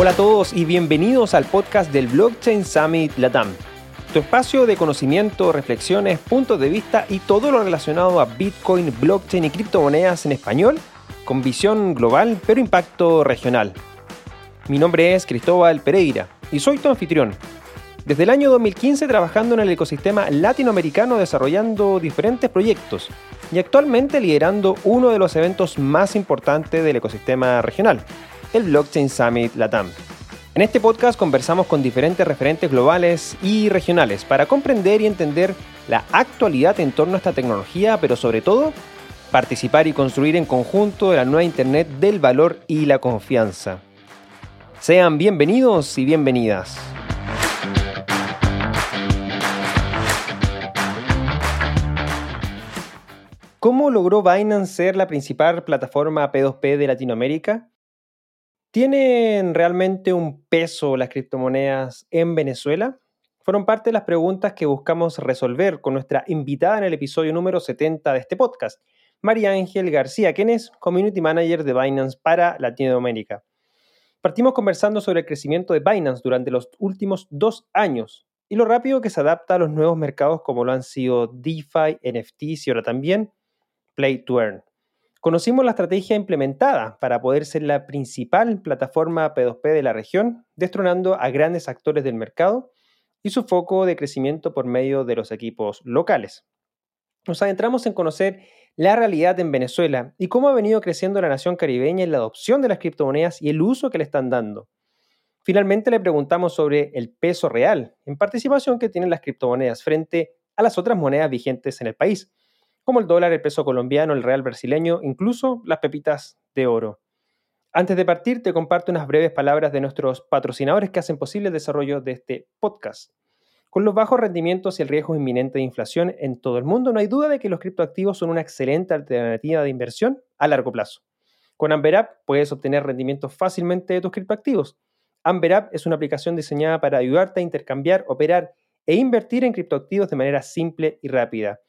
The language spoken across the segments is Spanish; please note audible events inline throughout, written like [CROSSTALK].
Hola a todos y bienvenidos al podcast del Blockchain Summit Latam, tu espacio de conocimiento, reflexiones, puntos de vista y todo lo relacionado a Bitcoin, blockchain y criptomonedas en español, con visión global pero impacto regional. Mi nombre es Cristóbal Pereira y soy tu anfitrión. Desde el año 2015 trabajando en el ecosistema latinoamericano desarrollando diferentes proyectos y actualmente liderando uno de los eventos más importantes del ecosistema regional, el Blockchain Summit Latam. En este podcast conversamos con diferentes referentes globales y regionales para comprender y entender la actualidad en torno a esta tecnología, pero sobre todo participar y construir en conjunto de la nueva Internet del valor y la confianza. Sean bienvenidos y bienvenidas. ¿Cómo logró Binance ser la principal plataforma P2P de Latinoamérica? ¿Tienen realmente un peso las criptomonedas en Venezuela? Fueron parte de las preguntas que buscamos resolver con nuestra invitada en el episodio número 70 de este podcast, María Ángel García, quien es Community Manager de Binance para Latinoamérica. Partimos conversando sobre el crecimiento de Binance durante los últimos dos años y lo rápido que se adapta a los nuevos mercados como lo han sido DeFi, NFTs y ahora también Play to Earn. Conocimos la estrategia implementada para poder ser la principal plataforma P2P de la región, destronando a grandes actores del mercado y su foco de crecimiento por medio de los equipos locales. Nos adentramos en conocer la realidad en Venezuela y cómo ha venido creciendo la nación caribeña en la adopción de las criptomonedas y el uso que le están dando. Finalmente le preguntamos sobre el peso real en participación que tienen las criptomonedas frente a las otras monedas vigentes en el país como el dólar, el peso colombiano, el real brasileño, incluso las pepitas de oro. Antes de partir, te comparto unas breves palabras de nuestros patrocinadores que hacen posible el desarrollo de este podcast. Con los bajos rendimientos y el riesgo inminente de inflación en todo el mundo, no hay duda de que los criptoactivos son una excelente alternativa de inversión a largo plazo. Con AmberApp puedes obtener rendimientos fácilmente de tus criptoactivos. AmberApp es una aplicación diseñada para ayudarte a intercambiar, operar e invertir en criptoactivos de manera simple y rápida.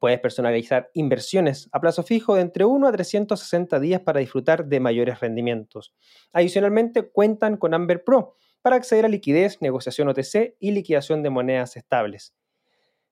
Puedes personalizar inversiones a plazo fijo de entre 1 a 360 días para disfrutar de mayores rendimientos. Adicionalmente, cuentan con Amber Pro para acceder a liquidez, negociación OTC y liquidación de monedas estables.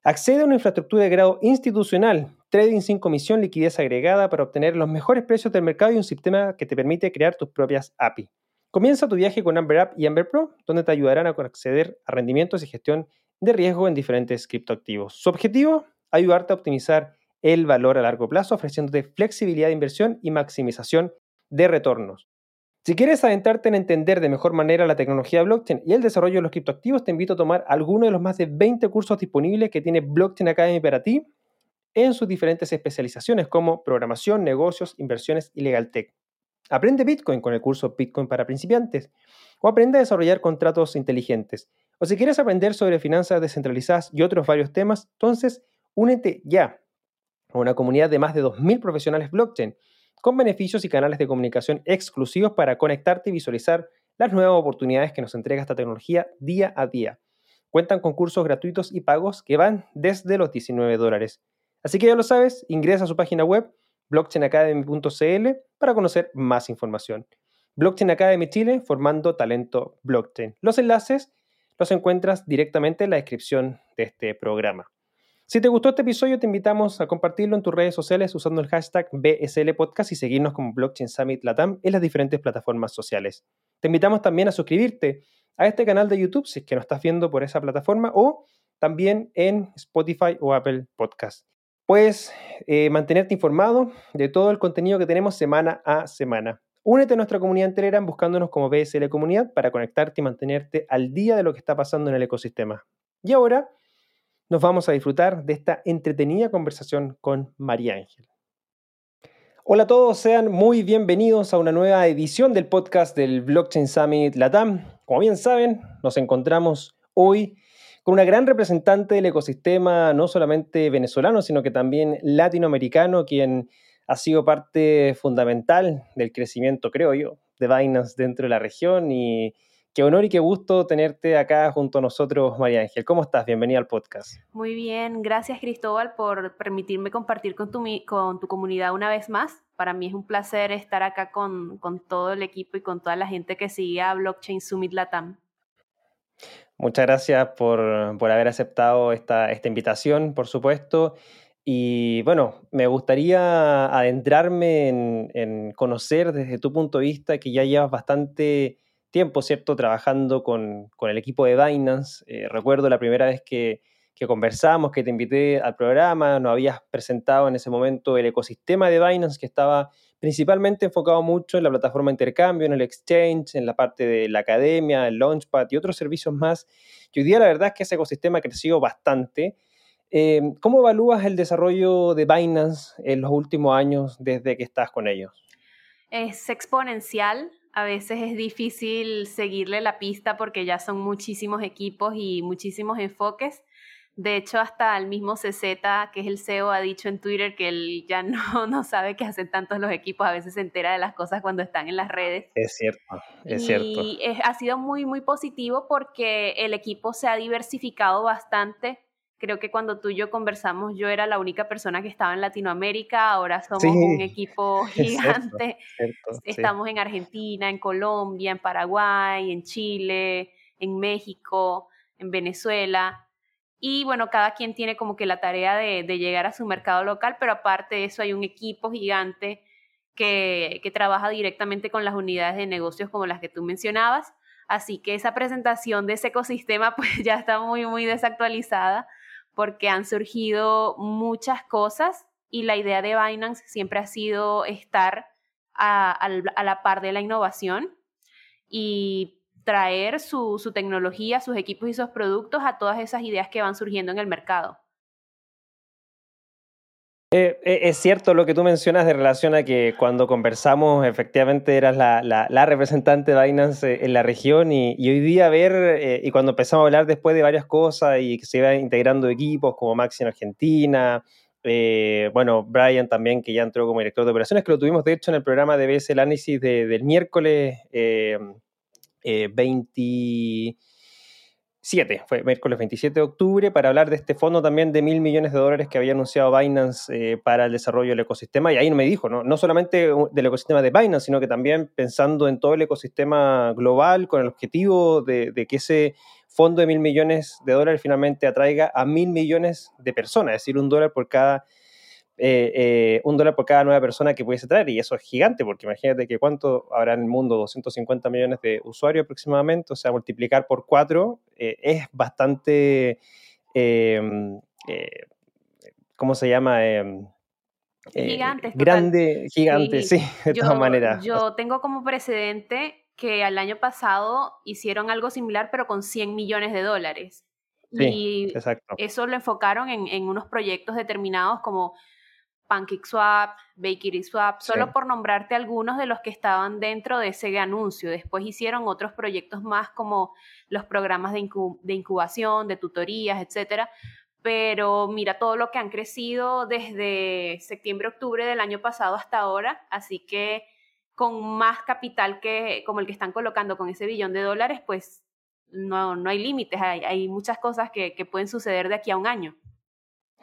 Accede a una infraestructura de grado institucional, trading sin comisión, liquidez agregada para obtener los mejores precios del mercado y un sistema que te permite crear tus propias API. Comienza tu viaje con Amber App y Amber Pro, donde te ayudarán a acceder a rendimientos y gestión de riesgo en diferentes criptoactivos. Su objetivo, ayudarte a optimizar el valor a largo plazo, ofreciéndote flexibilidad de inversión y maximización de retornos. Si quieres adentrarte en entender de mejor manera la tecnología blockchain y el desarrollo de los criptoactivos, te invito a tomar alguno de los más de 20 cursos disponibles que tiene Blockchain Academy para ti en sus diferentes especializaciones como programación, negocios, inversiones y legal tech. Aprende Bitcoin con el curso Bitcoin para principiantes o aprende a desarrollar contratos inteligentes. O si quieres aprender sobre finanzas descentralizadas y otros varios temas, entonces Únete ya a una comunidad de más de 2.000 profesionales blockchain con beneficios y canales de comunicación exclusivos para conectarte y visualizar las nuevas oportunidades que nos entrega esta tecnología día a día. Cuentan con cursos gratuitos y pagos que van desde los 19 dólares. Así que ya lo sabes, ingresa a su página web blockchainacademy.cl para conocer más información. Blockchain Academy Chile formando talento blockchain. Los enlaces los encuentras directamente en la descripción de este programa. Si te gustó este episodio, te invitamos a compartirlo en tus redes sociales usando el hashtag BSL Podcast y seguirnos como Blockchain Summit Latam en las diferentes plataformas sociales. Te invitamos también a suscribirte a este canal de YouTube si es que no estás viendo por esa plataforma o también en Spotify o Apple Podcast. Puedes eh, mantenerte informado de todo el contenido que tenemos semana a semana. Únete a nuestra comunidad en buscándonos como BSL Comunidad para conectarte y mantenerte al día de lo que está pasando en el ecosistema. Y ahora nos vamos a disfrutar de esta entretenida conversación con María Ángel. Hola a todos, sean muy bienvenidos a una nueva edición del podcast del Blockchain Summit Latam. Como bien saben, nos encontramos hoy con una gran representante del ecosistema, no solamente venezolano, sino que también latinoamericano, quien ha sido parte fundamental del crecimiento, creo yo, de Binance dentro de la región y Qué honor y qué gusto tenerte acá junto a nosotros, María Ángel. ¿Cómo estás? Bienvenida al podcast. Muy bien, gracias Cristóbal por permitirme compartir con tu, con tu comunidad una vez más. Para mí es un placer estar acá con, con todo el equipo y con toda la gente que sigue a Blockchain Summit Latam. Muchas gracias por, por haber aceptado esta, esta invitación, por supuesto. Y bueno, me gustaría adentrarme en, en, conocer desde tu punto de vista que ya llevas bastante tiempo, ¿cierto?, trabajando con, con el equipo de Binance. Eh, recuerdo la primera vez que, que, conversamos, que te invité al programa, nos habías presentado en ese momento el ecosistema de Binance que estaba principalmente enfocado mucho en la plataforma de intercambio, en el exchange, en la parte de la academia, el launchpad y otros servicios más. Y hoy día la verdad es que ese ecosistema ha crecido bastante. Eh, ¿Cómo evalúas el desarrollo de Binance en los últimos años desde que estás con ellos? Es exponencial. A veces es difícil seguirle la pista porque ya son muchísimos equipos y muchísimos enfoques. De hecho, hasta el mismo CZ, que es el CEO, ha dicho en Twitter que él ya [LAUGHS] no, no sabe qué hacen tantos los equipos, a veces se entera de las cosas cuando están en las redes. Es cierto, es y cierto. Y ha sido muy, muy positivo porque el equipo se ha diversificado bastante. Creo que cuando tú y yo conversamos, yo era la única persona que estaba en Latinoamérica, ahora somos sí, un equipo [LAUGHS] gigante. Cierto, cierto, Estamos sí. en Argentina, en Colombia, en Paraguay, en Chile, en México, en Venezuela. Y bueno, cada quien tiene como que la tarea de, de, llegar a su mercado local, pero aparte de eso hay un equipo gigante que, que, trabaja directamente con las unidades de negocios como las que tú mencionabas. Así que esa presentación de ese ecosistema [LAUGHS] pues ya está muy, muy desactualizada porque han surgido muchas cosas y la idea de Binance siempre ha sido estar a, la par de la innovación y traer su, tecnología, sus equipos y sus productos a todas esas ideas que van surgiendo en el mercado. Eh, eh, es cierto lo que tú mencionas de relación a que cuando conversamos, efectivamente eras la, representante de Binance eh, en la región y, hoy día ver, y cuando empezamos a hablar después de varias cosas y que se iban integrando equipos como Maxi en Argentina, bueno, Brian también, que ya entró como director de operaciones, que lo tuvimos de hecho en el programa de BS el análisis del miércoles 20 7, fue miércoles 27 de octubre, para hablar de este fondo también de mil millones de dólares que había anunciado Binance eh, para el desarrollo del ecosistema. Y ahí me dijo, ¿no? no solamente uh, del ecosistema de Binance, sino que también pensando en todo el ecosistema global con el objetivo de, de que ese fondo de mil millones de dólares finalmente atraiga a mil millones de personas, es decir, un dólar por cada eh, eh, un dólar por cada nueva persona que pudiese traer, y eso es gigante, porque imagínate que cuánto habrá en el mundo, 250 millones de usuarios aproximadamente, o sea, multiplicar por cuatro eh, es bastante, ¿cómo se llama? Gigante. Grande, total. gigante, sí, sí de yo, todas maneras. Yo tengo como precedente que al año pasado hicieron algo similar, pero con 100 millones de dólares. Sí, y exacto. eso lo enfocaron en, en unos proyectos determinados como PancakeSwap, BakerySwap, solo sí. por nombrarte algunos de los que estaban dentro de ese anuncio. Después hicieron otros proyectos más como los programas de, incu de incubación, de tutorías, etcétera. Pero mira todo lo que han crecido desde septiembre, octubre del año pasado hasta ahora. Así que con más capital que como el que están colocando con ese billón de dólares, pues no, no hay límites. Hay, hay muchas cosas que, que pueden suceder de aquí a un año.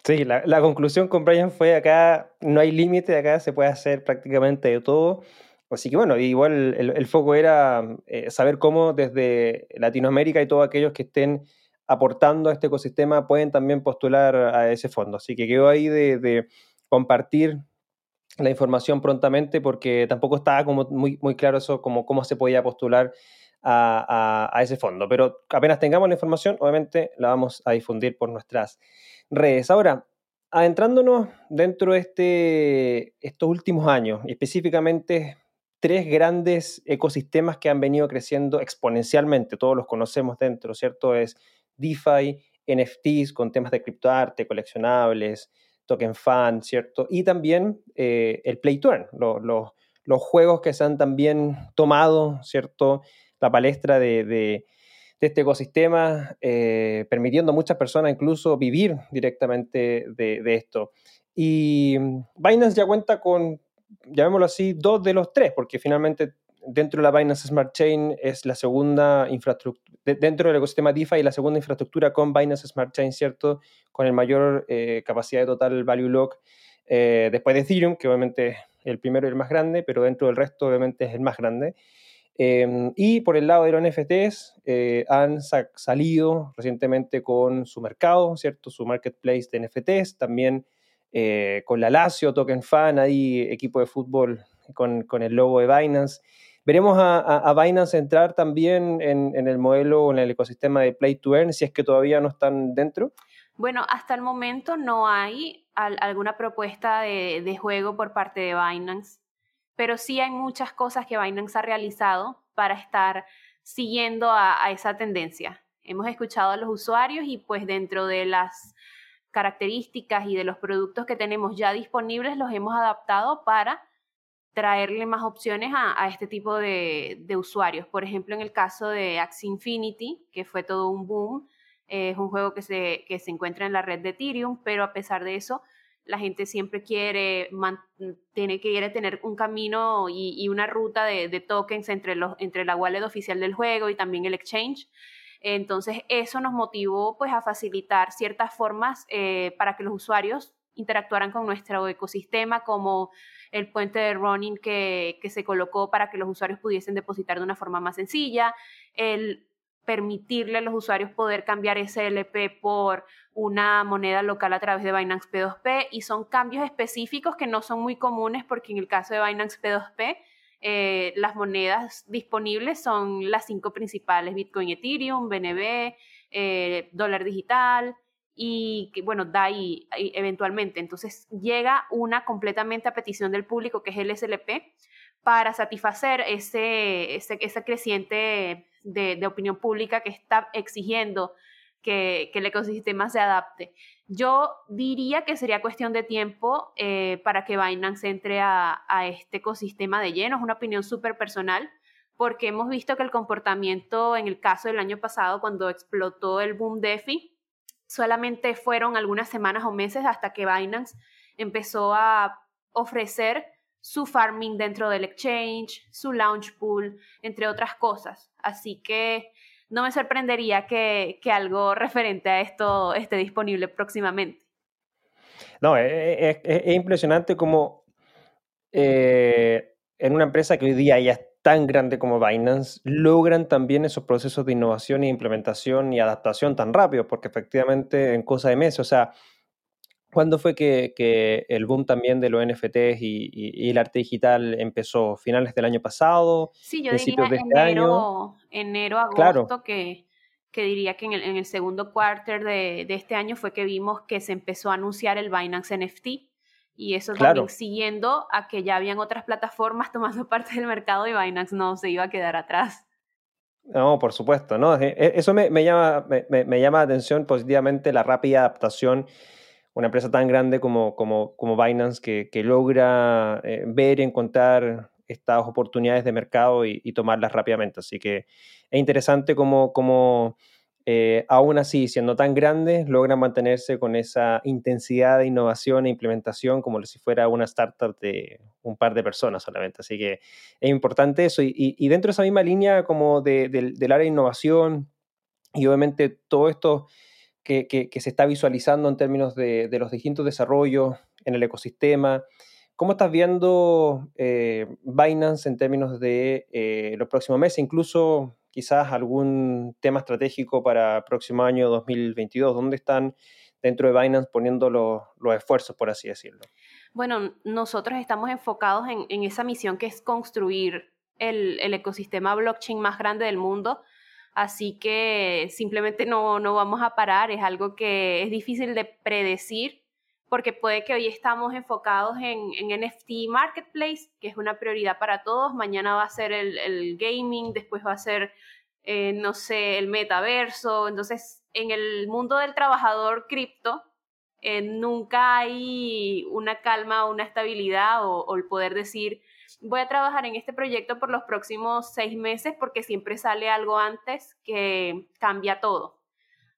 Sí, la, conclusión con Brian fue acá no hay límite, acá se puede hacer prácticamente de todo. Así que bueno, igual el, el foco era eh, saber cómo desde Latinoamérica y todos aquellos que estén aportando a este ecosistema pueden también postular a ese fondo. Así que quedó ahí de, de compartir la información prontamente porque tampoco estaba como muy, muy claro eso, como cómo se podía postular a, ese fondo. Pero apenas tengamos la información, obviamente la vamos a difundir por nuestras redes. Ahora, adentrándonos dentro de este, estos últimos años, específicamente tres grandes ecosistemas que han venido creciendo exponencialmente, todos los conocemos dentro, ¿cierto? Es DeFi, NFTs con temas de criptoarte, coleccionables, token fan, ¿cierto? Y también eh, el Play to los juegos que se han también tomado, ¿cierto? La palestra de, de de este ecosistema, eh, permitiendo a muchas personas incluso vivir directamente de, de, esto. Y Binance ya cuenta con, llamémoslo así, dos de los tres, porque finalmente dentro de la Binance Smart Chain es la segunda infraestructura, dentro del ecosistema DeFi, la segunda infraestructura con Binance Smart Chain, ¿cierto? Con el mayor eh, capacidad de total value lock, eh, después de Ethereum, que obviamente es el primero y el más grande, pero dentro del resto obviamente es el más grande. Em, y por el lado de los NFTs, eh, han salido recientemente con su mercado, ¿cierto? Su marketplace de NFTs, también eh, con la Lazio, Token Fan, ahí equipo de fútbol con, el logo de Binance. Veremos a, Binance entrar también en, el modelo o en el ecosistema de Play to Earn, si es que todavía no están dentro. Bueno, hasta el momento no hay alguna propuesta de, de juego por parte de Binance pero sí hay muchas cosas que Binance ha realizado para estar siguiendo a, esa tendencia. Hemos escuchado a los usuarios y pues dentro de las características y de los productos que tenemos ya disponibles los hemos adaptado para traerle más opciones a, este tipo de, usuarios. Por ejemplo, en el caso de Axie Infinity, que fue todo un boom, es un juego que se, que se encuentra en la red de Ethereum, pero a pesar de eso, la gente siempre quiere, tiene, quiere tener un camino y, una ruta de, tokens entre, la wallet oficial del juego y también el exchange. Entonces, eso nos motivó pues, a facilitar ciertas formas eh, para que los usuarios interactuaran con nuestro ecosistema, como el puente de running que, que se colocó para que los usuarios pudiesen depositar de una forma más sencilla, el permitirle a los usuarios poder cambiar SLP por una moneda local a través de Binance P2P y son cambios específicos que no son muy comunes porque en el caso de Binance P2P eh, las monedas disponibles son las cinco principales, Bitcoin, Ethereum, BNB, eh, dólar digital y bueno, DAI eventualmente. Entonces llega una completamente a petición del público que es el SLP para satisfacer ese, ese, ese creciente de, opinión pública que está exigiendo que, el ecosistema se adapte. Yo diría que sería cuestión de tiempo eh, para que Binance entre a, este ecosistema de lleno. Es una opinión súper personal porque hemos visto que el comportamiento en el caso del año pasado, cuando explotó el boom DeFi, solamente fueron algunas semanas o meses hasta que Binance empezó a ofrecer su farming dentro del exchange, su launch pool, entre otras cosas. Así que no me sorprendería que, algo referente a esto esté disponible próximamente. No, es, impresionante como eh, en una empresa que hoy día ya es tan grande como Binance, logran también esos procesos de innovación e implementación y adaptación tan rápido, porque efectivamente en cosa de meses, o sea, ¿Cuándo fue que, el boom también de los NFTs y, el arte digital empezó? ¿Finales del año pasado? Sí, yo diría de este enero, enero, agosto, que, que, diría que en el, en el segundo quarter de, de, este año fue que vimos que se empezó a anunciar el Binance NFT. Y eso también siguiendo a que ya habían otras plataformas [LAUGHS] tomando parte del mercado y Binance no se iba a quedar atrás. No, por supuesto, ¿no? E, e, eso me, me llama, me, me llama la atención positivamente la rápida adaptación una empresa tan grande como, como, como Binance que, que logra eh, ver y encontrar estas oportunidades de mercado y, tomarlas rápidamente. Así que es interesante cómo, cómo eh, aún así, siendo tan grandes, logran mantenerse con esa intensidad de innovación e implementación como si fuera una startup de un par de personas solamente. Así que es importante eso. Y, y dentro de esa misma línea como de, del área de innovación y obviamente todo esto que, se está visualizando en términos de, los distintos desarrollos en el ecosistema. ¿Cómo estás viendo eh, Binance en términos de eh, los próximos meses, incluso quizás algún tema estratégico para el próximo año 2022? ¿Dónde están dentro de Binance poniendo los, esfuerzos, por así decirlo? Bueno, nosotros estamos enfocados en, esa misión que es construir el, el ecosistema blockchain más grande del mundo Así que simplemente no, no vamos a parar, es algo que es difícil de predecir porque puede que hoy estamos enfocados en, en, NFT Marketplace, que es una prioridad para todos. Mañana va a ser el, el gaming, después va a ser, eh, no sé, el metaverso. Entonces, en el mundo del trabajador cripto, eh, nunca hay una calma, una estabilidad o, o el poder decir, voy a trabajar en este proyecto por los próximos seis meses porque siempre sale algo antes que cambia todo.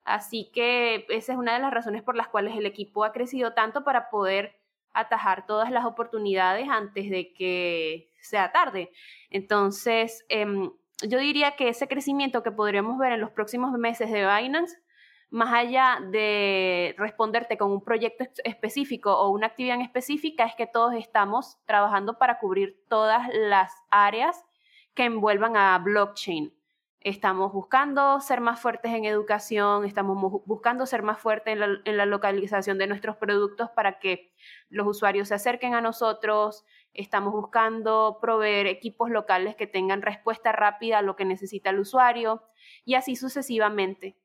Así que esa es una de las razones por las cuales el equipo ha crecido tanto para poder atajar todas las oportunidades antes de que sea tarde. Entonces, em, yo diría que ese crecimiento que podríamos ver en los próximos meses de Binance, más allá de responderte con un proyecto específico o una actividad específica, es que todos estamos trabajando para cubrir todas las áreas que envuelvan a blockchain. Estamos buscando ser más fuertes en educación, estamos buscando ser más fuertes en la, localización de nuestros productos para que los usuarios se acerquen a nosotros. Estamos buscando proveer equipos locales que tengan respuesta rápida a lo que necesita el usuario y así sucesivamente.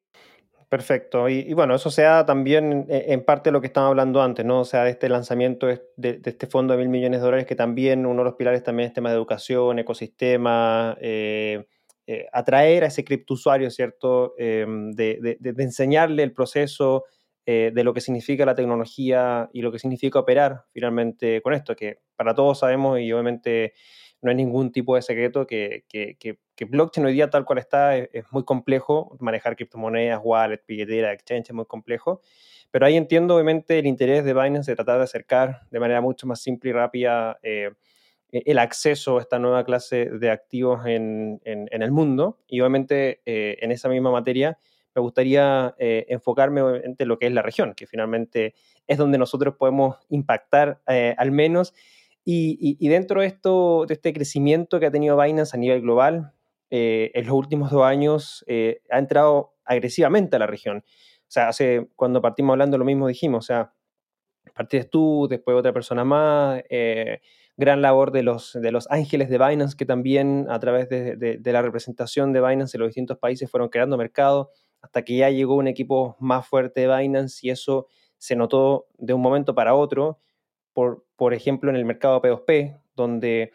Perfecto. Y, bueno, eso se da también en parte de lo que estaba hablando antes, ¿no? O sea, de este lanzamiento de, este fondo de mil millones de dólares, que también uno de los pilares también es tema de educación, ecosistema, eh, eh, atraer a ese cripto-usuario, ¿cierto? Em, de, enseñarle el proceso eh, de lo que significa la tecnología y lo que significa operar finalmente con esto, que para todos sabemos y obviamente no hay ningún tipo de secreto que, que, que, blockchain hoy día tal cual está es, muy complejo, manejar criptomonedas, wallet, billetera, exchange es muy complejo, pero ahí entiendo obviamente el interés de Binance de tratar de acercar de manera mucho más simple y rápida eh, e-, el acceso a esta nueva clase de activos en, el mundo. Y obviamente eh, en esa misma materia me gustaría eh, enfocarme en lo que es la región, que finalmente es donde nosotros podemos impactar al menos. Y, dentro de, esto, de este crecimiento que ha tenido Binance a nivel global, en los últimos dos años ha entrado agresivamente a la región. O sea, hace, cuando partimos hablando lo mismo dijimos, o sea, partiste tú, después otra persona más gran labor de los, de los ángeles de Binance, que también a través de, la representación de Binance en los distintos países fueron creando mercado, hasta que ya llegó un equipo más fuerte de Binance y eso se notó de un momento para otro, por, por ejemplo, en el mercado P2P, donde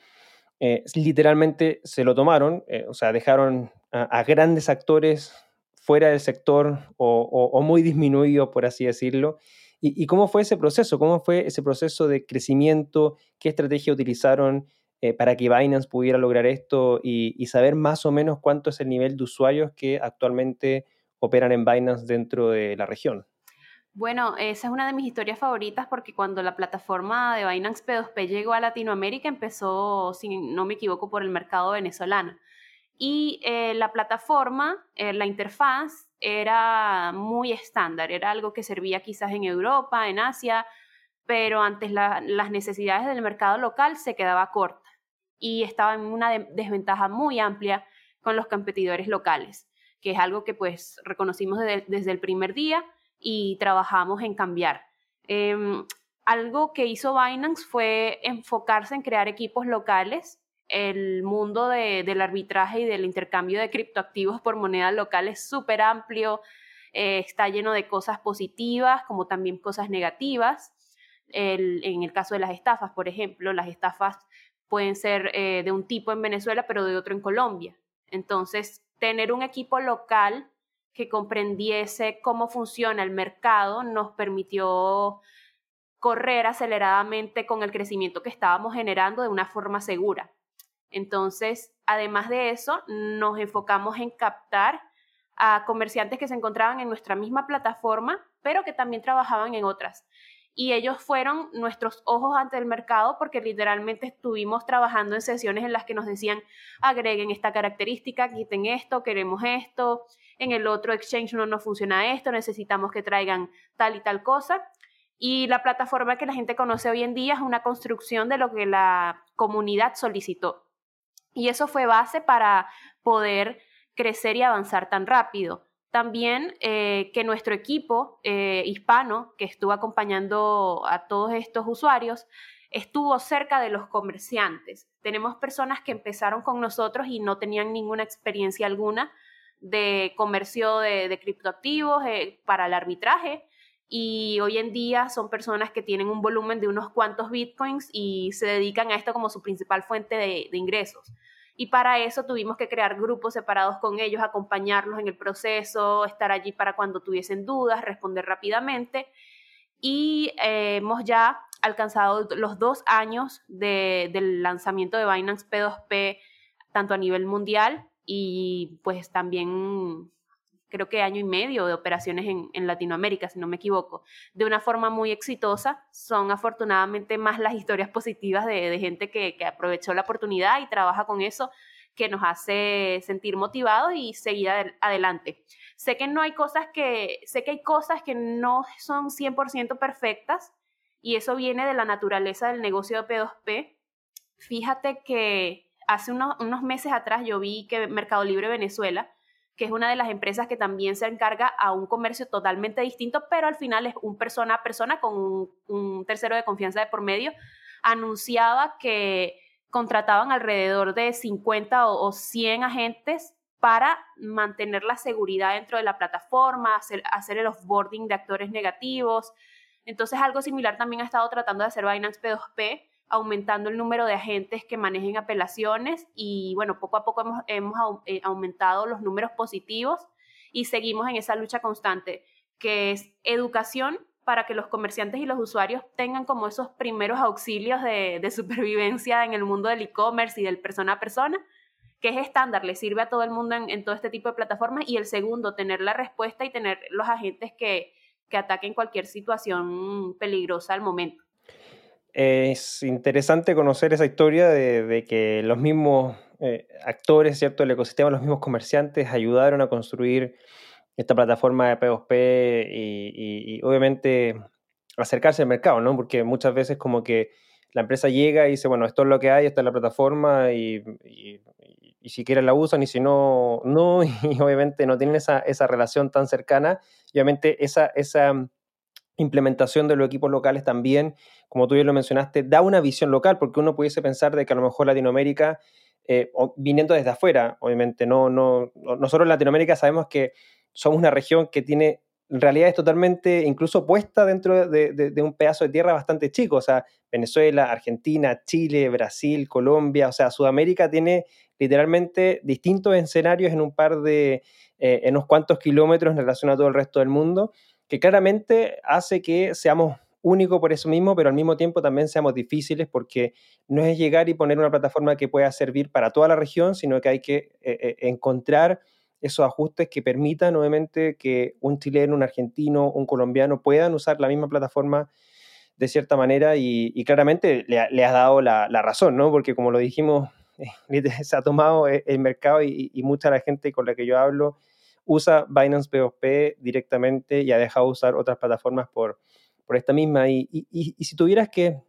eh, literalmente se lo tomaron, eh, o sea, dejaron a, grandes actores fuera del sector o, muy disminuidos, por así decirlo, ¿Y, cómo fue ese proceso? ¿Cómo fue ese proceso de crecimiento? ¿Qué estrategia utilizaron eh, para que Binance pudiera lograr esto y, saber más o menos cuánto es el nivel de usuarios que actualmente operan en Binance dentro de la región? Bueno, esa es una de mis historias favoritas porque cuando la plataforma de Binance P2P llegó a Latinoamérica empezó, si no me equivoco, por el mercado venezolano. Y eh, la plataforma, eh, la interfaz, era muy estándar, era algo que servía quizás en Europa, en Asia, pero antes las necesidades del mercado local se quedaba corta y estaba en una desventaja muy amplia con los competidores locales, que es algo que pues reconocimos desde, el primer día y trabajamos en cambiar. Em, algo que hizo Binance fue enfocarse en crear equipos locales el mundo del arbitraje y del intercambio de criptoactivos por moneda local es súper amplio, eh, está lleno de cosas positivas como también cosas negativas. en el caso de las estafas, por ejemplo, las estafas pueden ser eh, de un tipo en Venezuela, pero de otro en Colombia. Entonces, tener un equipo local que comprendiese cómo funciona el mercado nos permitió correr aceleradamente con el crecimiento que estábamos generando de una forma segura. Entonces, además de eso, nos enfocamos en captar a comerciantes que se encontraban en nuestra misma plataforma, pero que también trabajaban en otras. Y ellos fueron nuestros ojos ante el mercado porque literalmente estuvimos trabajando en sesiones en las que nos decían, agreguen esta característica, quiten esto, queremos esto, en el otro exchange no nos funciona esto, necesitamos que traigan tal y tal cosa. Y la plataforma que la gente conoce hoy en día es una construcción de lo que la comunidad solicitó. Y eso fue base para poder crecer y avanzar tan rápido. También eh, que nuestro equipo eh, hispano, que estuvo acompañando a todos estos usuarios, estuvo cerca de los comerciantes. Tenemos personas que empezaron con nosotros y no tenían ninguna experiencia alguna de comercio de, criptoactivos eh, para el arbitraje y hoy en día son personas que tienen un volumen de unos cuantos bitcoins y se dedican a esto como su principal fuente de ingresos y para eso tuvimos que crear grupos separados con ellos, acompañarlos en el proceso, estar allí para cuando tuviesen dudas, responder rápidamente. Y eh, hemos ya alcanzado los dos años del lanzamiento de Binance P2P, tanto a nivel mundial y pues también creo que año y medio de operaciones en, Latinoamérica, si no me equivoco, de una forma muy exitosa. Son afortunadamente más las historias positivas de, gente que, que, aprovechó la oportunidad y trabaja con eso que nos hace sentir motivados y seguir adelante. Sé que no hay cosas que, sé que hay cosas que no son 100% perfectas y eso viene de la naturaleza del negocio de P2P. Fíjate que hace unos, unos meses atrás yo vi que Mercado Libre Venezuela que es una de las empresas que también se encarga a un comercio totalmente distinto, pero al final es un persona a persona con un, tercero de confianza de por medio, anunciaba que contrataban alrededor de 50 o, 100 agentes para mantener la seguridad dentro de la plataforma, hacer, hacer el offboarding de actores negativos. Entonces algo similar también ha estado tratando de hacer Binance P2P, aumentando el número de agentes que manejen apelaciones y bueno, poco a poco hemos, hemos eh, aumentado los números positivos y seguimos en esa lucha constante, que es educación para que los comerciantes y los usuarios tengan como esos primeros auxilios de, supervivencia en el mundo del e-commerce y del persona a persona, que es estándar, le sirve a todo el mundo en, todo este tipo de plataformas. Y el segundo, tener la respuesta y tener los agentes que, que ataquen cualquier situación peligrosa al momento. Es interesante conocer esa historia de, que los mismos eh, actores ¿cierto? del ecosistema, los mismos comerciantes ayudaron a construir esta plataforma de P2P y, obviamente acercarse al mercado, ¿no? Porque muchas veces como que la empresa llega y dice, bueno, esto es lo que hay, esta es la plataforma y, si quieren la usan y si no, no, [LAUGHS] y obviamente no tienen esa, esa relación tan cercana. Y obviamente esa, esa implementación de los equipos locales también, como tú ya lo mencionaste, da una visión local, porque uno pudiese pensar de que a lo mejor Latinoamérica, eh, viniendo desde afuera, obviamente, no, no, nosotros en Latinoamérica sabemos que somos una región que tiene realidades totalmente incluso puesta dentro de, un pedazo de tierra bastante chico, o sea, Venezuela, Argentina, Chile, Brasil, Colombia, o sea, Sudamérica tiene literalmente distintos escenarios en un par de, eh, en unos cuantos kilómetros en relación a todo el resto del mundo, que claramente hace que seamos únicos por eso mismo, pero al mismo tiempo también seamos difíciles porque no es llegar y poner una plataforma que pueda servir para toda la región, sino que hay que eh, eh, encontrar esos ajustes que permitan nuevamente que un chileno, un argentino, un colombiano puedan usar la misma plataforma de cierta manera y, claramente le, has dado la, razón, ¿no? Porque como lo dijimos, [LAUGHS] se ha tomado el mercado y, y mucha la gente con la que yo hablo usa Binance P2P directamente y ha dejado usar otras plataformas por, por esta misma. Y, si tuvieras que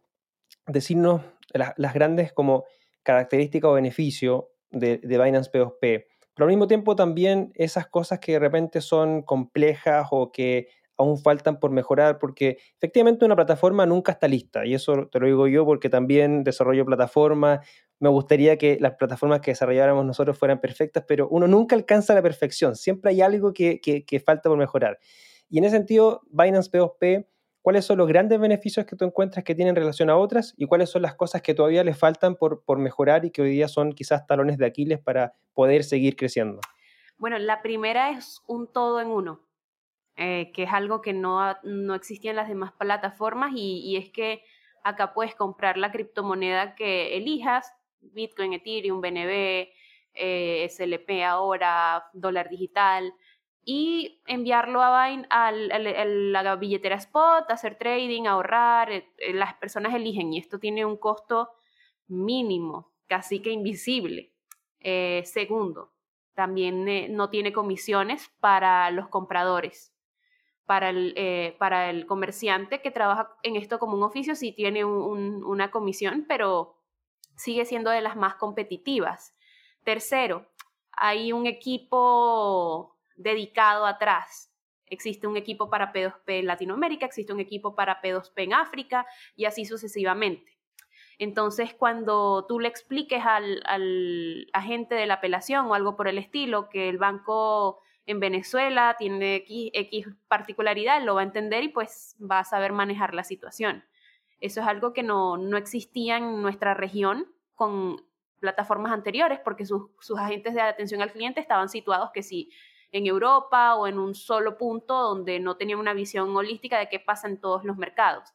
decirnos las grandes como características o beneficios de, de Binance P2P, pero al mismo tiempo también esas cosas que de repente son complejas o que aún faltan por mejorar, porque efectivamente una plataforma nunca está lista, y eso te lo digo yo porque también desarrollo plataformas, me gustaría que las plataformas que desarrolláramos nosotros fueran perfectas, pero uno nunca alcanza la perfección, siempre hay algo que, falta por mejorar. Y en ese sentido, Binance P2P, ¿cuáles son los grandes beneficios que tú encuentras que tienen relación a otras y cuáles son las cosas que todavía les faltan por, por mejorar y que hoy día son quizás talones de Aquiles para poder seguir creciendo? Bueno, la primera es un todo en uno, eh, que es algo que no, no existía en las demás plataformas y, y es que acá puedes comprar la criptomoneda que elijas, Bitcoin, Ethereum, BNB, eh, SLP ahora, dólar digital, y enviarlo a, a, la billetera spot, hacer trading, ahorrar. Eh, eh, las personas eligen y esto tiene un costo mínimo, casi que invisible. segundo, también no tiene comisiones para los compradores. Para el, para el comerciante que trabaja en esto como un oficio, sí tiene una comisión, pero sigue siendo de las más competitivas. Tercero, hay un equipo dedicado atrás. Existe un equipo para P2P en Latinoamérica, existe un equipo para P2P en África y así sucesivamente. Entonces, cuando tú le expliques al, agente de la apelación o algo por el estilo que el banco en Venezuela tiene X, X particularidad, lo va a entender y pues va a saber manejar la situación. Eso es algo que no, existía en nuestra región con plataformas anteriores porque sus, agentes de atención al cliente estaban situados que sí en Europa o en un solo punto donde no tenían una visión holística de qué pasa en todos los mercados.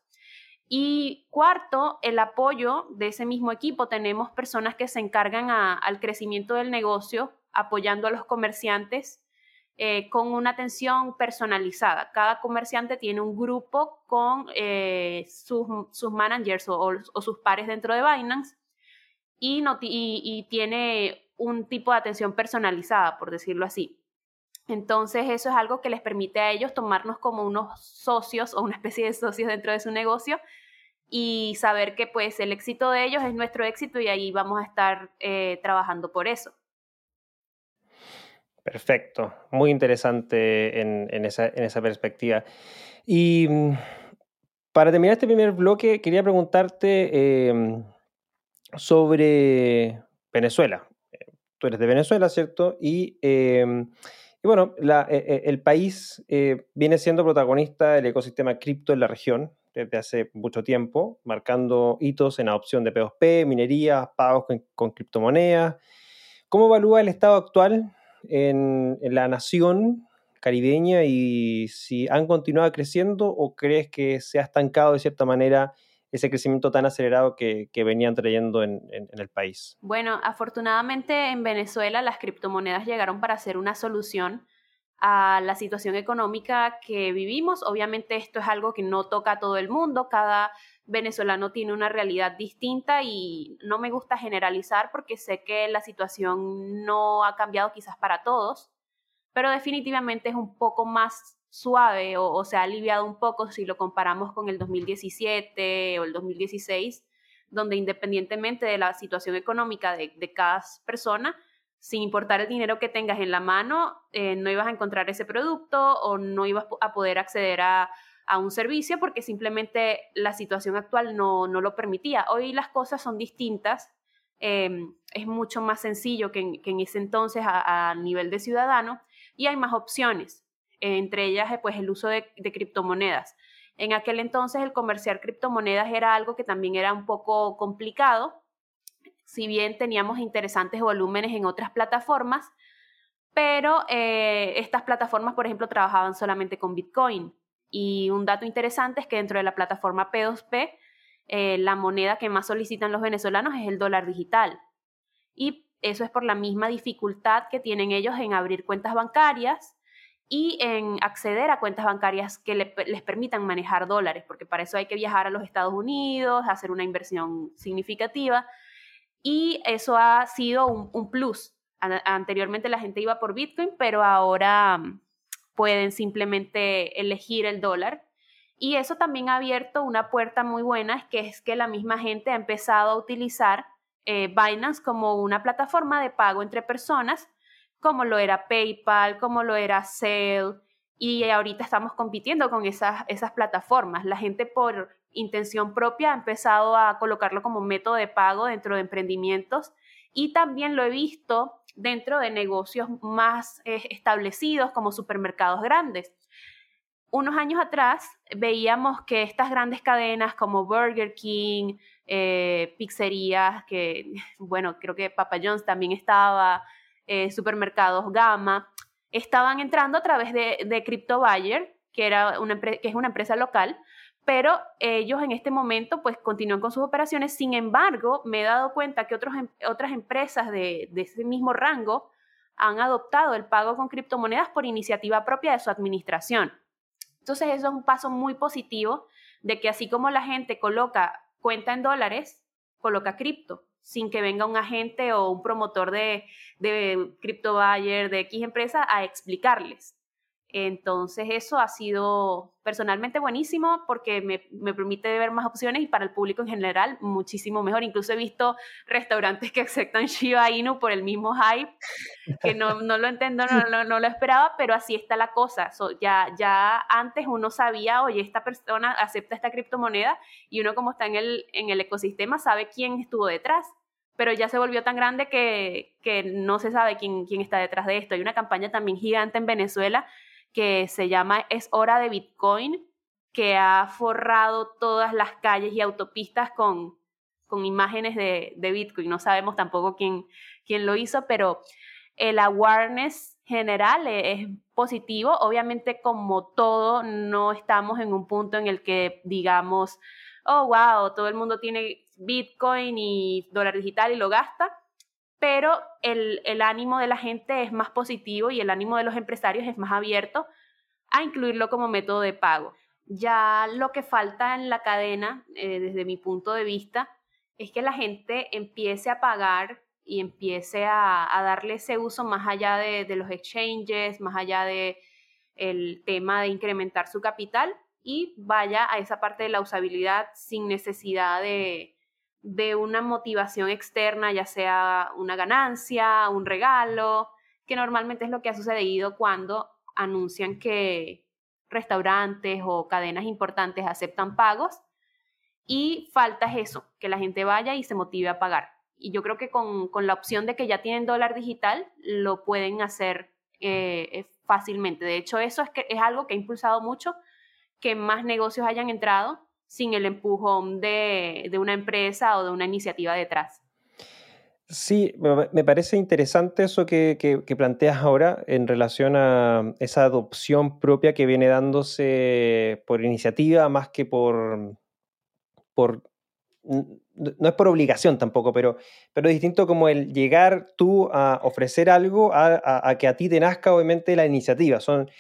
Y cuarto, el apoyo de ese mismo equipo. Tenemos personas que se encargan al crecimiento del negocio, apoyando a los comerciantes eh, con una atención personalizada. Cada comerciante tiene un grupo con eh, sus, sus, managers o, sus pares dentro de Binance y, tiene un tipo de atención personalizada, por decirlo así. Entonces eso es algo que les permite a ellos tomarnos como unos socios o una especie de socios dentro de su negocio y saber que pues el éxito de ellos es nuestro éxito y ahí vamos a estar eh, trabajando por eso. Perfecto, muy interesante en, esa, perspectiva. Y mm, para terminar este primer bloque, quería preguntarte em, sobre Venezuela. Tú eres de Venezuela, ¿cierto? Y, em, bueno, e, e, el país eh, viene siendo protagonista del ecosistema cripto en la región desde hace mucho tiempo, marcando hitos en adopción de P2P, minería, pagos con, con criptomonedas. ¿Cómo evalúa el estado actual en, la nación caribeña y si han continuado creciendo o crees que se ha estancado de cierta manera ese crecimiento tan acelerado que, venían trayendo en, el país? Bueno, afortunadamente en Venezuela las criptomonedas llegaron para ser una solución a la situación económica que vivimos. Obviamente esto es algo que no toca a todo el mundo, cada venezolano tiene una realidad distinta y no me gusta generalizar porque sé que la situación no ha cambiado quizás para todos, pero definitivamente es un poco más suave o, se ha aliviado un poco si lo comparamos con el 2017 o el 2016, donde independientemente de la situación económica de, cada persona, sin importar el dinero que tengas en la mano, eh, no ibas a encontrar ese producto o no ibas a poder acceder a, a un servicio porque simplemente la situación actual no, no lo permitía. Hoy las cosas son distintas, em, es mucho más sencillo que en, ese entonces a, nivel de ciudadano y hay más opciones, entre ellas eh, pues el uso de, de criptomonedas. En aquel entonces el comerciar criptomonedas era algo que también era un poco complicado, si bien teníamos interesantes volúmenes en otras plataformas, pero eh, estas plataformas, por ejemplo, trabajaban solamente con Bitcoin. Y un dato interesante es que dentro de la plataforma P2P, eh, la moneda que más solicitan los venezolanos es el dólar digital. Y eso es por la misma dificultad que tienen ellos en abrir cuentas bancarias y en acceder a cuentas bancarias que les permitan manejar dólares, porque para eso hay que viajar a los Estados Unidos, hacer una inversión significativa. Y eso ha sido un, un plus. Anteriormente la gente iba por Bitcoin, pero ahora pueden simplemente elegir el dólar. Y eso también ha abierto una puerta muy buena, que es que la misma gente ha empezado a utilizar eh, Binance como una plataforma de pago entre personas, como lo era PayPal, como lo era Sale, y ahorita estamos compitiendo con esas, esas plataformas. La gente por intención propia ha empezado a colocarlo como método de pago dentro de emprendimientos y también lo he visto dentro de negocios más eh, establecidos como supermercados grandes. Unos años atrás veíamos que estas grandes cadenas como Burger King, eh, pizzerías, que [LAUGHS] bueno, creo que Papa John's también estaba, eh, supermercados Gama, estaban entrando a través de, de Crypto Buyer, que, era una que es una empresa local, pero ellos en este momento pues continúan con sus operaciones. Sin embargo, me he dado cuenta que otros, em, otras empresas de, ese mismo rango han adoptado el pago con criptomonedas por iniciativa propia de su administración. Entonces eso es un paso muy positivo de que así como la gente coloca cuenta en dólares, coloca cripto, sin que venga un agente o un promotor de, de Crypto Buyer, de X empresa, a explicarles. Entonces eso ha sido personalmente buenísimo porque me, me, permite ver más opciones y para el público en general muchísimo mejor. Incluso he visto restaurantes que aceptan Shiba Inu por el mismo hype, que [LAUGHS] no, no lo entiendo, no, no, lo esperaba, pero así está la cosa. ya, ya antes uno sabía, oye, esta persona acepta esta criptomoneda y uno como está en el, en el ecosistema sabe quién estuvo detrás pero ya se volvió tan grande que, que no se sabe quién, quién está detrás de esto. Hay una campaña también gigante en Venezuela que se llama Es hora de Bitcoin, que ha forrado todas las calles y autopistas con, con imágenes de, de Bitcoin. No sabemos tampoco quién, quién lo hizo, pero el awareness general es, positivo. Obviamente, como todo, no estamos en un punto en el que digamos, oh, wow, todo el mundo tiene Bitcoin y dólar digital y lo gasta pero el, el ánimo de la gente es más positivo y el ánimo de los empresarios es más abierto a incluirlo como método de pago. Ya lo que falta en la cadena, eh, desde mi punto de vista, es que la gente empiece a pagar y empiece a, darle ese uso más allá de, los exchanges, más allá de el tema de incrementar su capital y vaya a esa parte de la usabilidad sin necesidad de, de una motivación externa, ya sea una ganancia, un regalo, que normalmente es lo que ha sucedido cuando anuncian que restaurantes o cadenas importantes aceptan pagos y falta eso, que la gente vaya y se motive a pagar. Y yo creo que con, con la opción de que ya tienen dólar digital, lo pueden hacer eh, eh, fácilmente. De hecho, eso es, que, es algo que ha impulsado mucho que más negocios hayan entrado sin el empujón de, de una empresa o de una iniciativa detrás. Sí, me parece interesante eso que, que, planteas ahora en relación a esa adopción propia que viene dándose por iniciativa más que por, por no es por obligación tampoco, pero, pero es distinto como el llegar tú a ofrecer algo a, que a ti te nazca obviamente la iniciativa. Son,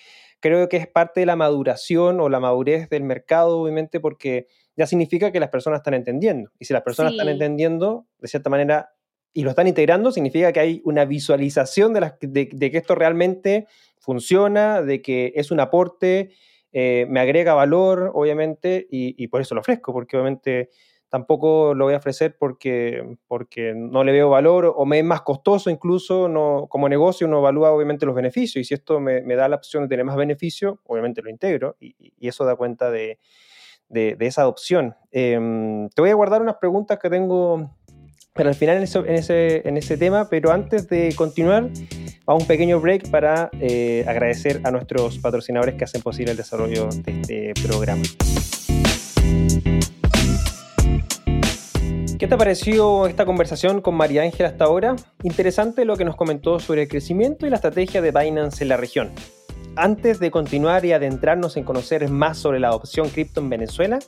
creo que es parte de la maduración o la madurez del mercado, obviamente, porque ya significa que las personas están entendiendo. Y si las personas están entendiendo, de cierta manera, y lo están integrando, significa que hay una visualización de, de, que esto realmente funciona, de que es un aporte, eh, me agrega valor, obviamente, y, y por eso lo ofrezco, porque obviamente tampoco lo voy a ofrecer porque, porque no le veo valor o me es más costoso incluso, no, como negocio uno evalúa obviamente los beneficios y si esto me, da la opción de tener más beneficio, obviamente lo integro y, eso da cuenta de, esa adopción. Em, te voy a guardar unas preguntas que tengo para el final en ese, en ese, tema, pero antes de continuar, a un pequeño break para eh, agradecer a nuestros patrocinadores que hacen posible el desarrollo de este programa. ¿Qué te pareció esta conversación con María Ángela hasta ahora? Interesante lo que nos comentó sobre el crecimiento y la estrategia de Binance en la región. Antes de continuar y adentrarnos en conocer más sobre la adopción cripto en Venezuela,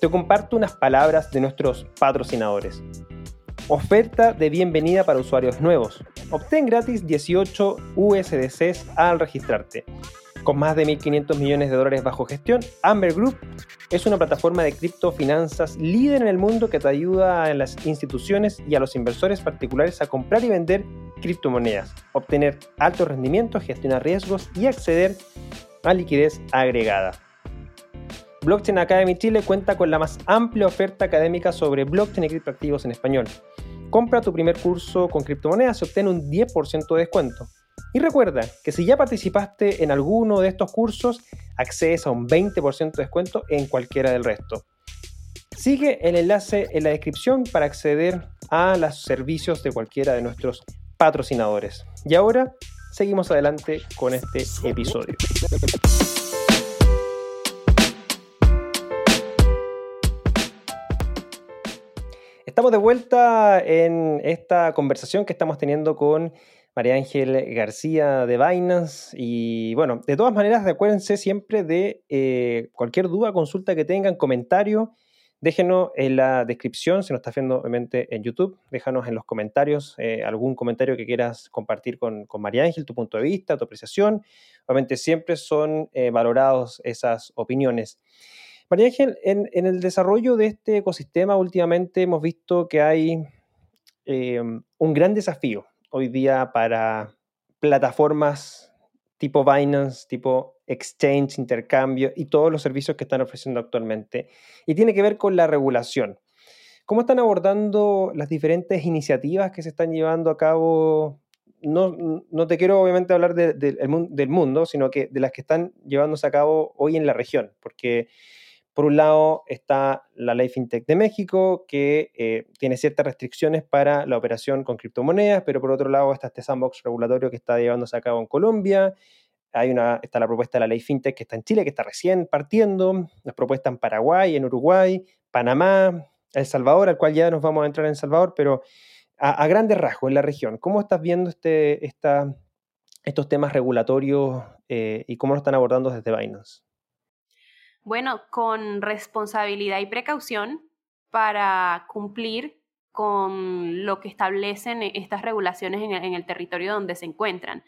te comparto unas palabras de nuestros patrocinadores. Oferta de bienvenida para usuarios nuevos. Obtén gratis 18 USDCs al registrarte. Con más de 1.500 millones de dólares bajo gestión, Amber Group es una plataforma de criptofinanzas líder en el mundo que te ayuda a las instituciones y a los inversores particulares a comprar y vender criptomonedas, obtener altos rendimientos, gestionar riesgos y acceder a liquidez agregada. Blockchain Academy Chile cuenta con la más amplia oferta académica sobre blockchain y criptoactivos en español. Compra tu primer curso con criptomonedas y obtén un 10% de descuento. Y recuerda que si ya participaste en alguno de estos cursos, accedes a un 20% de descuento en cualquiera del resto. Sigue el enlace en la descripción para acceder a los servicios de cualquiera de nuestros patrocinadores. Y ahora seguimos adelante con este episodio. Estamos de vuelta en esta conversación que estamos teniendo con María Ángel García de Binance. Y bueno, de todas maneras, recuérdense siempre de eh, cualquier duda, consulta que tengan, comentario, déjenos en la descripción, si nos estás viendo obviamente en YouTube, déjanos en los comentarios eh, algún comentario que quieras compartir con, María Ángel, tu punto de vista, tu apreciación. Obviamente siempre son eh, valorados esas opiniones. María Ángel, en, el desarrollo de este ecosistema últimamente hemos visto que hay un gran desafío hoy día para plataformas tipo Binance, tipo exchange, intercambio y todos los servicios que están ofreciendo actualmente. Y tiene que ver con la regulación. ¿Cómo están abordando las diferentes iniciativas que se están llevando a cabo? No, no te quiero obviamente hablar del mundo, sino que de las que están llevándose a cabo hoy en la región, porque por un lado está la ley FinTech de México, que eh, tiene ciertas restricciones para la operación con criptomonedas, pero por otro lado está este sandbox regulatorio que está llevándose a cabo en Colombia. Hay una, está la propuesta de la ley FinTech que está en Chile, que está recién partiendo. Las propuestas en Paraguay, en Uruguay, Panamá, El Salvador, al cual ya nos vamos a entrar en El Salvador, pero a, grandes rasgos en la región. ¿Cómo estás viendo este, estos temas regulatorios eh, y cómo lo están abordando desde Binance? Bueno, con responsabilidad y precaución para cumplir con lo que establecen estas regulaciones en el, territorio donde se encuentran.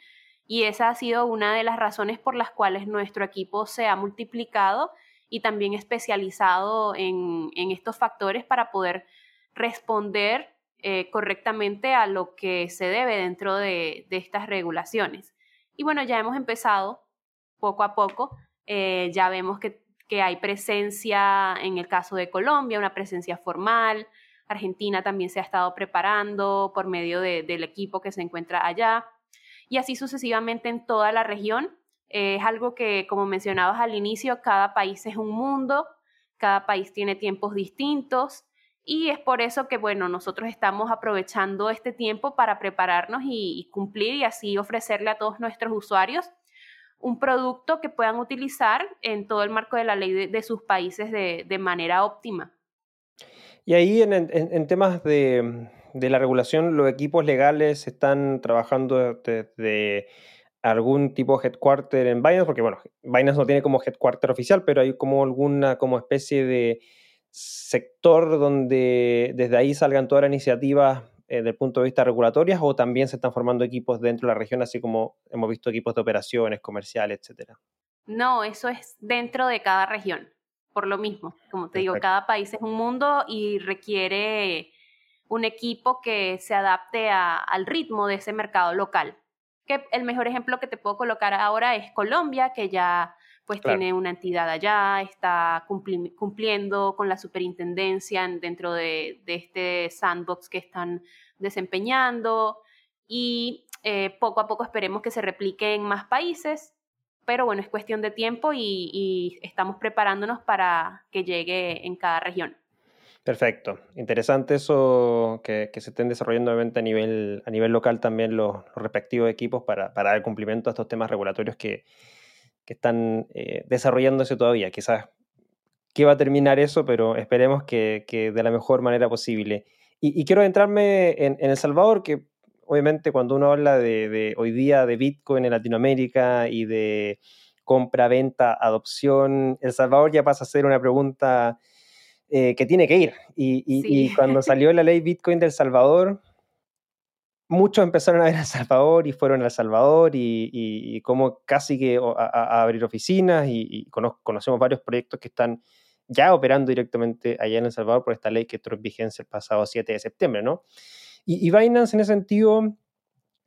Y esa ha sido una de las razones por las cuales nuestro equipo se ha multiplicado y también especializado en, estos factores para poder responder eh, correctamente a lo que se debe dentro de, estas regulaciones. Y bueno, ya hemos empezado poco a poco, eh, ya vemos que, que hay presencia en el caso de Colombia, una presencia formal, Argentina también se ha estado preparando por medio del equipo que se encuentra allá. Y así sucesivamente en toda la región. es algo que, como mencionabas al inicio, cada país es un mundo, cada país tiene tiempos distintos. Y es por eso que, bueno, nosotros estamos aprovechando este tiempo para prepararnos y, cumplir y así ofrecerle a todos nuestros usuarios un producto que puedan utilizar en todo el marco de la ley de, sus países de manera óptima. Y ahí en, temas de, la regulación, los equipos legales están trabajando desde algún tipo de headquarter en Binance, porque bueno, Binance no tiene como headquarter oficial, pero hay como alguna como especie de sector donde desde ahí salgan todas las iniciativas eh, desde el punto de vista regulatorias o también se están formando equipos dentro de la región, así como hemos visto equipos de operaciones, comerciales, etcétera. No, eso es dentro de cada región por lo mismo. Como te digo, cada país es un mundo y requiere un equipo que se adapte al ritmo de ese mercado local. Que el mejor ejemplo que te puedo colocar ahora es Colombia, que ya pues tiene una entidad allá, está cumpliendo con la superintendencia dentro de, este sandbox que están desempeñando y eh, poco a poco esperemos que se replique en más países pero bueno, es cuestión de tiempo y, estamos preparándonos para que llegue en cada región. Perfecto. Interesante eso que, se estén desarrollando obviamente a nivel, a nivel local también los, respectivos equipos para, para, dar cumplimiento a estos temas regulatorios que, que están eh, desarrollándose todavía. Quizás que va a terminar eso, pero esperemos que, que de la mejor manera posible. Y, quiero entrarme en, en El Salvador, que obviamente cuando uno habla de, hoy día de Bitcoin en Latinoamérica y de compra, venta, adopción, El Salvador ya pasa a ser una pregunta eh, que tiene que ir. Y, cuando [LAUGHS] salió la ley Bitcoin del Salvador, muchos empezaron a ver a El Salvador y fueron a El Salvador y, como casi que a, abrir oficinas y, conocemos varios proyectos que están ya operando directamente allá en El Salvador por esta ley que entró en vigencia el pasado 7 de septiembre, ¿no? Y, Binance en ese sentido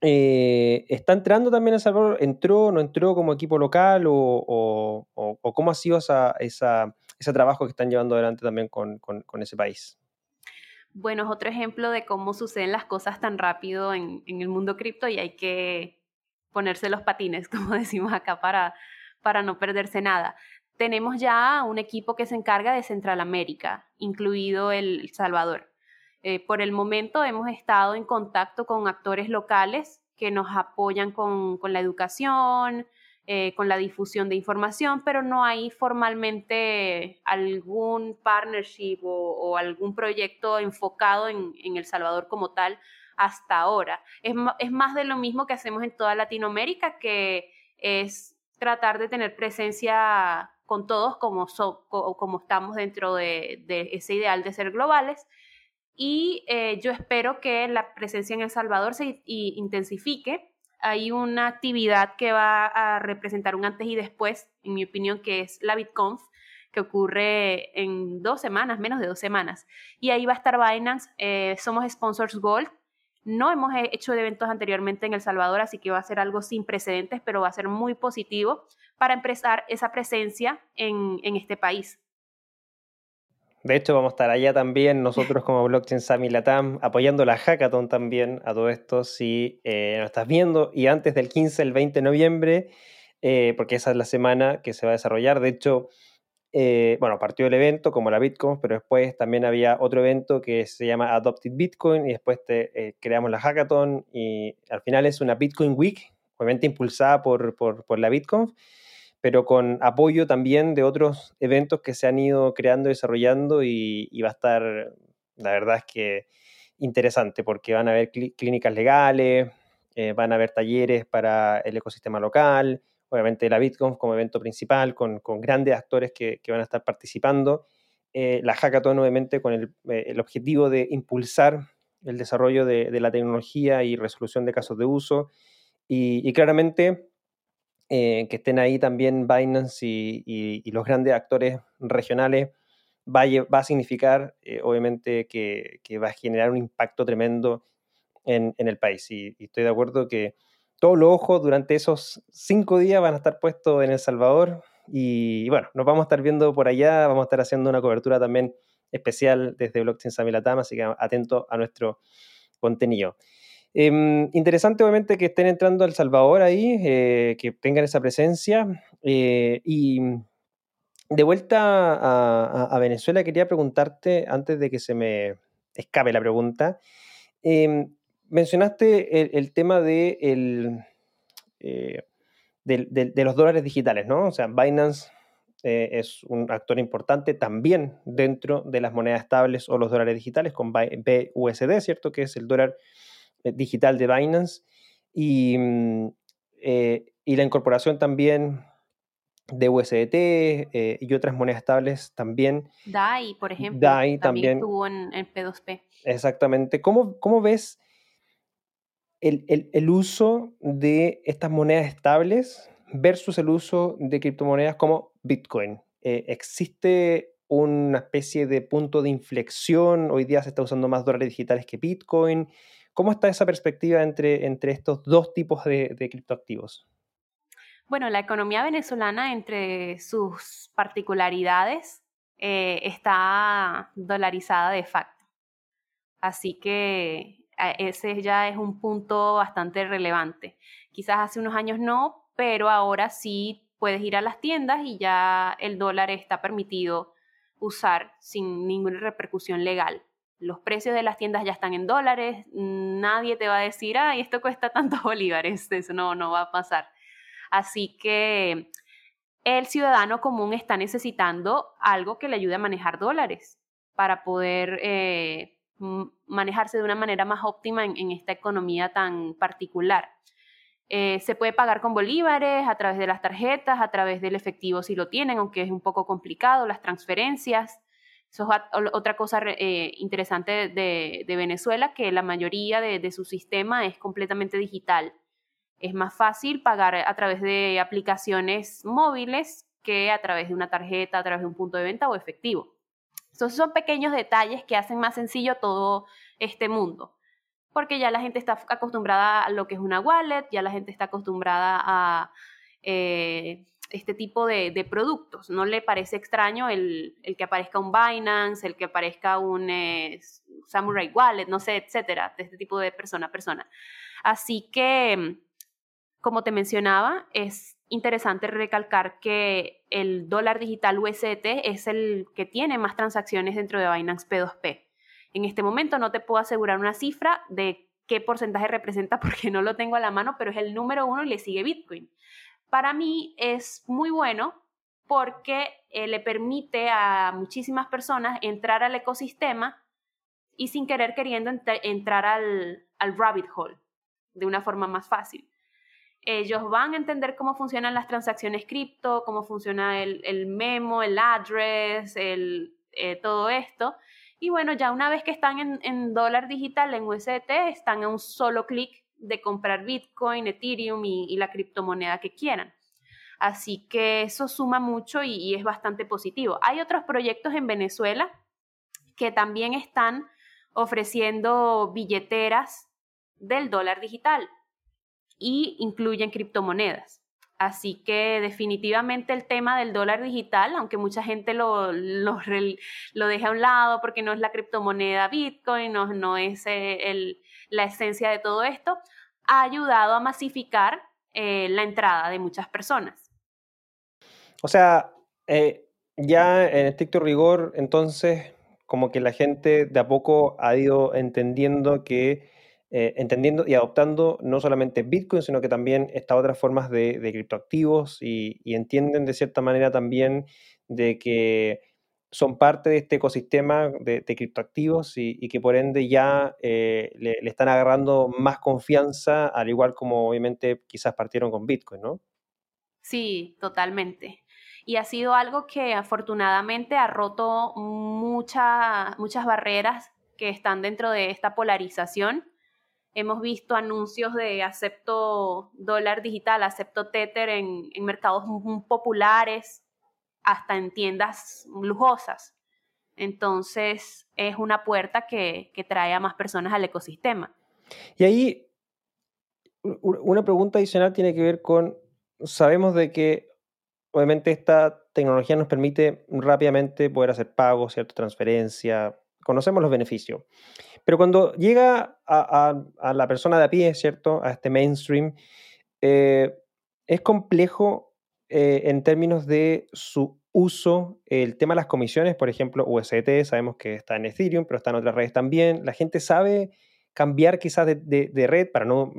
eh, está entrando también a El Salvador, entró, no entró como equipo local o, cómo ha sido esa, ese trabajo que están llevando adelante también con, ese país. Bueno, es otro ejemplo de cómo suceden las cosas tan rápido en, el mundo cripto y hay que ponerse los patines, [LAUGHS] como decimos acá, para, no perderse nada. Tenemos ya un equipo que se encarga de Centralamérica, incluido El Salvador. Eh, por el momento hemos estado en contacto con actores locales que nos apoyan con, la educación, eh, con la difusión de información, pero no hay formalmente algún partnership o, algún proyecto enfocado en, El Salvador como tal hasta ahora. Es, más de lo mismo que hacemos en toda Latinoamérica, que es tratar de tener presencia con todos como, como estamos dentro de ese ideal de ser globales y eh, yo espero que la presencia en El Salvador se intensifique. Hay una actividad que va a representar un antes y después, en mi opinión, que es la BitConf, que ocurre en dos semanas, menos de dos semanas. Y ahí va a estar Binance. Eh, somos sponsors Gold. No hemos hecho eventos anteriormente en El Salvador, así que va a ser algo sin precedentes, pero va a ser muy positivo para empezar esa presencia en este país. De hecho, vamos a estar allá también, nosotros como Blockchain Sami Latam, apoyando la hackathon también a todo esto, si eh, estás viendo. Y antes del 15 al 20 de noviembre, eh, porque esa es la semana que se va a desarrollar. De hecho, eh, bueno, partió el evento como la Bitcoin, pero después también había otro evento que se llama Adopted Bitcoin y después te, creamos la hackathon y al final es una Bitcoin Week, obviamente impulsada por, por, por la Bitcoin pero con apoyo también de otros eventos que se han ido creando y desarrollando y, va a estar, la verdad es que interesante porque van a haber clínicas legales, eh, van a haber talleres para el ecosistema local, obviamente la Bitcoin como evento principal con, grandes actores que, van a estar participando. eh, la hackathon obviamente con el, el, objetivo de impulsar el desarrollo de, de, la tecnología y resolución de casos de uso. Y, y claramente que estén ahí también Binance y, los grandes actores regionales va a, significar obviamente que, va a generar un impacto tremendo en, en el país. Y, estoy de acuerdo que todos los ojos durante esos cinco días van a estar puestos en El Salvador. Y, bueno, nos vamos a estar viendo por allá, vamos a estar haciendo una cobertura también especial desde Blockchain Samilatam, así que atento a nuestro contenido. Eh, interesante, obviamente, que estén entrando a El Salvador ahí, eh, que tengan esa presencia. Eh, y de vuelta a, Venezuela, quería preguntarte, antes de que se me escape la pregunta, em, mencionaste el, tema de, el, eh, de, de, los dólares digitales, ¿no? O sea, Binance es un actor importante también dentro de las monedas estables o los dólares digitales con BUSD, ¿cierto? Que es el dólar digital de Binance. Y, mm, eh, y la incorporación también de USDT eh, y otras monedas estables también. DAI, por ejemplo. DAI también, también estuvo en, en, P2P. Exactamente. ¿Cómo, cómo ves el, el, el, uso de estas monedas estables versus el uso de criptomonedas como Bitcoin? Eh, ¿Existe una especie de punto de inflexión? Hoy día se está usando más dólares digitales que Bitcoin. ¿Cómo está esa perspectiva entre, entre estos dos tipos de, criptoactivos? Bueno, la economía venezolana, entre sus particularidades, eh, está dolarizada de facto. Así que ese ya es un punto bastante relevante. Quizás hace unos años no, pero ahora sí puedes ir a las tiendas y ya el dólar está permitido usar sin ninguna repercusión legal. Los precios de las tiendas ya están en dólares, nadie te va a decir, ay, esto cuesta tantos [LAUGHS] bolívares, eso no, no va a pasar. Así que el ciudadano común está necesitando algo que le ayude a manejar dólares para poder eh, manejarse de una manera más óptima en, esta economía tan particular. Eh, se puede pagar con bolívares, a través de las tarjetas, a través del efectivo si lo tienen, aunque es un poco complicado, las transferencias. Eso es otra cosa eh, interesante de, Venezuela, que la mayoría de, de su sistema es completamente digital es más fácil pagar a través de aplicaciones móviles que a través de una tarjeta, a través de un punto de venta o efectivo. Entonces son pequeños detalles que hacen más sencillo todo este mundo, porque ya la gente está acostumbrada a lo que es una wallet, ya la gente está acostumbrada a eh, este tipo de, de, productos. No le parece extraño el, el, que aparezca un Binance, el que aparezca un eh, Samurai Wallet, no sé, etcétera, de este tipo de persona a persona. Así que como te mencionaba, es interesante recalcar que el dólar digital USDT es el que tiene más transacciones dentro de Binance P2P. En este momento no te puedo asegurar una cifra de qué porcentaje representa [LAUGHS] porque no lo tengo a la mano, pero es el número uno y le sigue Bitcoin. Para mí es muy bueno porque eh, le permite a muchísimas personas entrar al ecosistema y sin querer queriendo ent entrar al, al rabbit hole de una forma más fácil ellos van a entender cómo funcionan las transacciones cripto, cómo funciona el, el memo, el address, el, eh, todo esto. Y bueno, ya una vez que están en, en dólar digital, en USDT, están a un solo clic de comprar Bitcoin, Ethereum y, la criptomoneda que quieran. Así que eso suma mucho y, y es bastante positivo. Hay otros proyectos en Venezuela que también están ofreciendo billeteras del dólar digital y incluyen criptomonedas. Así que definitivamente el tema del dólar digital, aunque mucha gente lo, lo, lo deja a un lado porque no es la criptomoneda Bitcoin, no, no es eh, el, la esencia de todo esto, ha ayudado a masificar eh, la entrada de muchas personas. O sea, eh, ya en estricto rigor, entonces, como que la gente de a poco ha ido entendiendo que eh, entendiendo y adoptando no solamente Bitcoin, sino que también estas otras formas de, criptoactivos y, entienden de cierta manera también de que son parte de este ecosistema de, de criptoactivos y, que por ende ya eh, le, están agarrando más confianza, al igual como obviamente quizás partieron con Bitcoin, ¿no? Sí, totalmente. y ha sido algo que afortunadamente ha roto muchas barreras que están dentro de esta polarización. Hemos visto anuncios de acepto dólar digital, acepto Tether en, mercados populares, hasta en tiendas lujosas. Entonces es una puerta que, que trae a más personas al ecosistema. Y ahí una pregunta adicional tiene que ver con, sabemos de que obviamente esta tecnología nos permite rápidamente poder hacer pagos, cierta transferencia, conocemos los beneficios. Pero cuando llega a, la persona de a pie, ¿cierto? A este mainstream, eh, es complejo eh, en términos de su uso, el tema de las comisiones, por ejemplo, UST, sabemos que está en Ethereum, pero está en otras redes también. La gente sabe cambiar quizás de, red para no,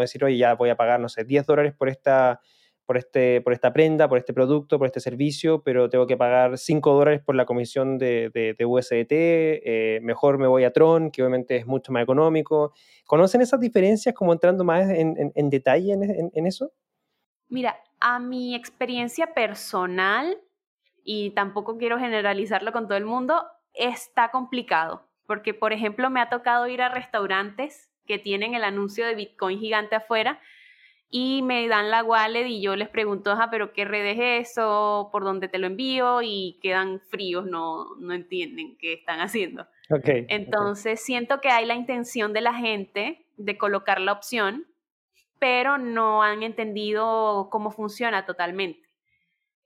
decir, oye, ya voy a pagar, no sé, 10 dólares por esta por, este, por esta prenda, por este producto, por este servicio, pero tengo que pagar 5 dólares por la comisión de, USDT, eh, mejor me voy a Tron, que obviamente es mucho más económico. ¿Conocen esas diferencias como entrando más en, detalle en, eso? Mira, a mi experiencia personal, y tampoco quiero generalizarlo con todo el mundo, está complicado, porque por ejemplo me ha tocado ir a restaurantes que tienen el anuncio de Bitcoin gigante afuera y me dan la wallet y yo les pregunto, ajá, pero ¿qué red es eso? ¿Por dónde te lo envío? Y quedan fríos, no, no entienden qué están haciendo. Okay, Entonces siento que hay la intención de la gente de colocar la opción, pero no han entendido cómo funciona totalmente.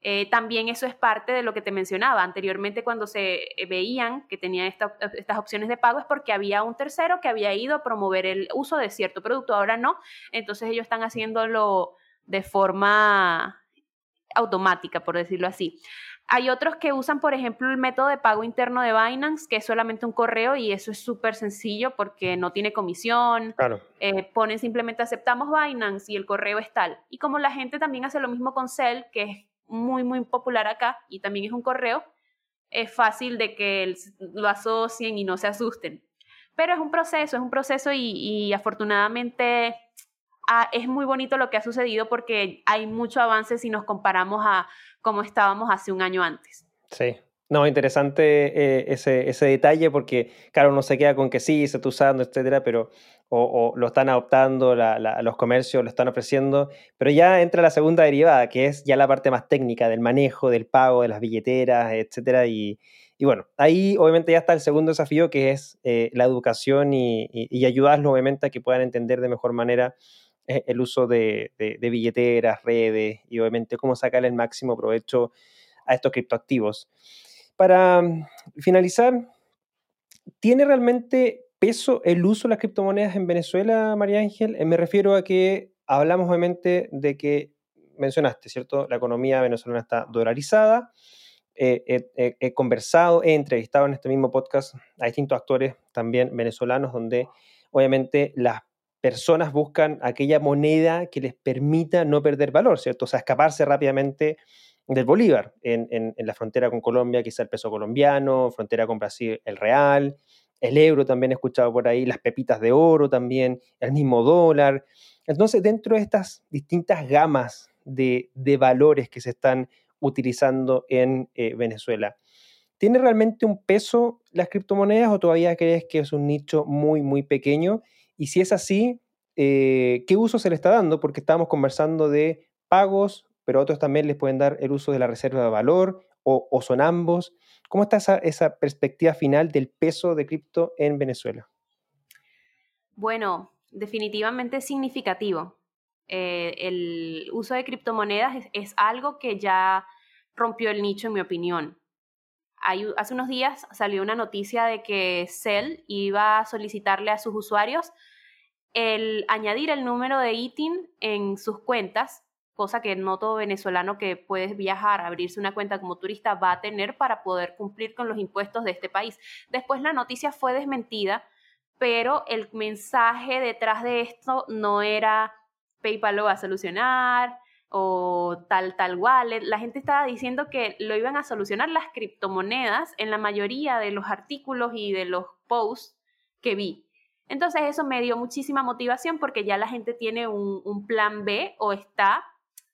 Eh, también eso es parte de lo que te mencionaba anteriormente cuando se eh, veían que tenían estas opciones de pago es porque había un tercero que había ido a promover el uso de cierto producto, ahora no, entonces ellos están haciéndolo de forma automática, por decirlo así. Hay otros que usan, por ejemplo, el método de pago interno de Binance, que es solamente un correo y eso es súper sencillo porque no tiene comisión. Claro. Eh, ponen simplemente aceptamos Binance y el correo es tal. Y como la gente también hace lo mismo con Cell, que es muy, muy popular acá y también es un correo, es fácil de que lo asocien y no se asusten. Pero es un proceso, es un proceso y, afortunadamente ah, es muy bonito lo que ha sucedido porque hay mucho avance si nos comparamos a cómo estábamos hace un año antes. Sí, no, interesante eh, ese, ese, detalle porque, claro, uno se queda con que sí, se está usando, etcétera, pero o, lo están adoptando, los comercios lo están ofreciendo, pero ya entra la segunda derivada, que es ya la parte más técnica del manejo, del pago, de las billeteras, etcétera, y, y bueno, ahí obviamente ya está el segundo desafío, que es eh, la educación y, y, ayudarlos obviamente a que puedan entender de mejor manera el uso de, de, billeteras, redes y obviamente cómo sacarle el máximo provecho a estos criptoactivos. Para mm, finalizar, ¿tiene realmente peso el uso de las criptomonedas en Venezuela, María Ángel? Eh, me refiero a que hablamos obviamente de que mencionaste, ¿cierto? La economía venezolana está dolarizada. he conversado, he entrevistado en este mismo podcast a distintos actores también venezolanos, donde obviamente las personas buscan aquella moneda que les permita no perder valor, ¿cierto? O sea, escaparse rápidamente del Bolívar. En, la frontera con Colombia, quizá el peso colombiano, frontera con Brasil, el real, el euro también he escuchado por ahí, las pepitas de oro también, el mismo dólar. Entonces, dentro de estas distintas gamas de, valores que se están utilizando en eh, Venezuela, ¿tiene realmente un peso las criptomonedas o todavía crees que es un nicho muy, muy pequeño? Y si es así, eh, ¿qué uso se le está dando? Porque estábamos conversando de pagos, pero otros también les pueden dar el uso de la reserva de valor o, son ambos. ¿Cómo está esa, perspectiva final del peso de cripto en Venezuela? Bueno, definitivamente es significativo. Eh, el uso de criptomonedas es, algo que ya rompió el nicho, en mi opinión. hace unos días salió una noticia de que Cell iba a solicitarle a sus usuarios el añadir el número de ITIN en sus cuentas cosa que no todo venezolano que puede viajar, abrirse una cuenta como turista va a tener para poder cumplir con los impuestos de este país. Después la noticia fue desmentida, pero el mensaje detrás de esto no era PayPal lo va a solucionar o tal, tal wallet. La gente estaba diciendo que lo iban a solucionar las criptomonedas en la mayoría de los artículos y de los posts que vi. Entonces eso me dio muchísima motivación porque ya la gente tiene un, plan B o está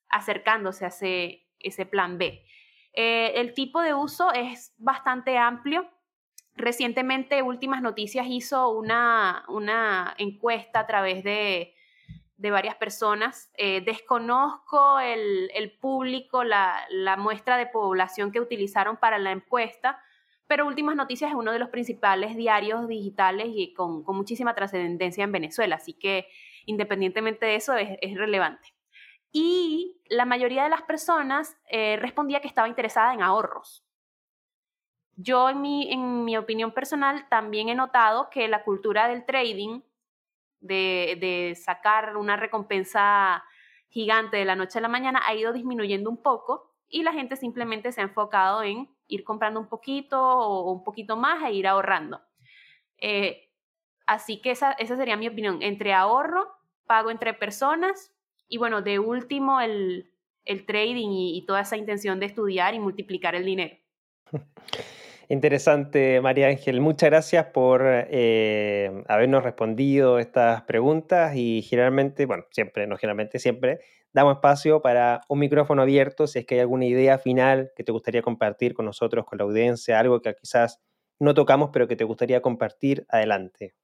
acercándose a ese, plan B. Eh, el tipo de uso es bastante amplio. Recientemente, Últimas Noticias hizo una, encuesta a través de, varias personas. Eh, desconozco el, público, la, muestra de población que utilizaron para la encuesta, pero Últimas Noticias es uno de los principales diarios digitales y con, muchísima trascendencia en Venezuela, así que independientemente de eso es, relevante. Y la mayoría de las personas eh, respondía que estaba interesada en ahorros. Yo, en mi opinión personal, también he notado que la cultura del trading de, sacar una recompensa gigante de la noche a la mañana ha ido disminuyendo un poco y la gente simplemente se ha enfocado en ir comprando un poquito o un poquito más e ir ahorrando. Eh, así que esa, esa sería mi opinión. Entre ahorro, pago entre personas y bueno, de último el, el trading y, toda esa intención de estudiar y multiplicar el dinero. [LAUGHS] Interesante, María Ángel. Muchas gracias por eh, habernos respondido estas preguntas y generalmente, bueno, siempre, no generalmente, siempre damos espacio para un micrófono abierto si es que hay alguna idea final que te gustaría compartir con nosotros, con la audiencia, algo que quizás no tocamos pero que te gustaría compartir, adelante.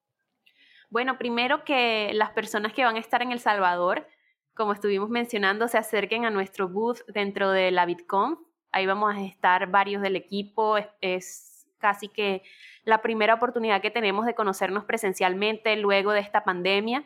Bueno, primero que las personas que van a estar en El Salvador, como estuvimos mencionando, se acerquen a nuestro booth dentro de la Bitcoin Ahí vamos a estar varios del equipo. Es, casi que la primera oportunidad que tenemos de conocernos presencialmente luego de esta pandemia.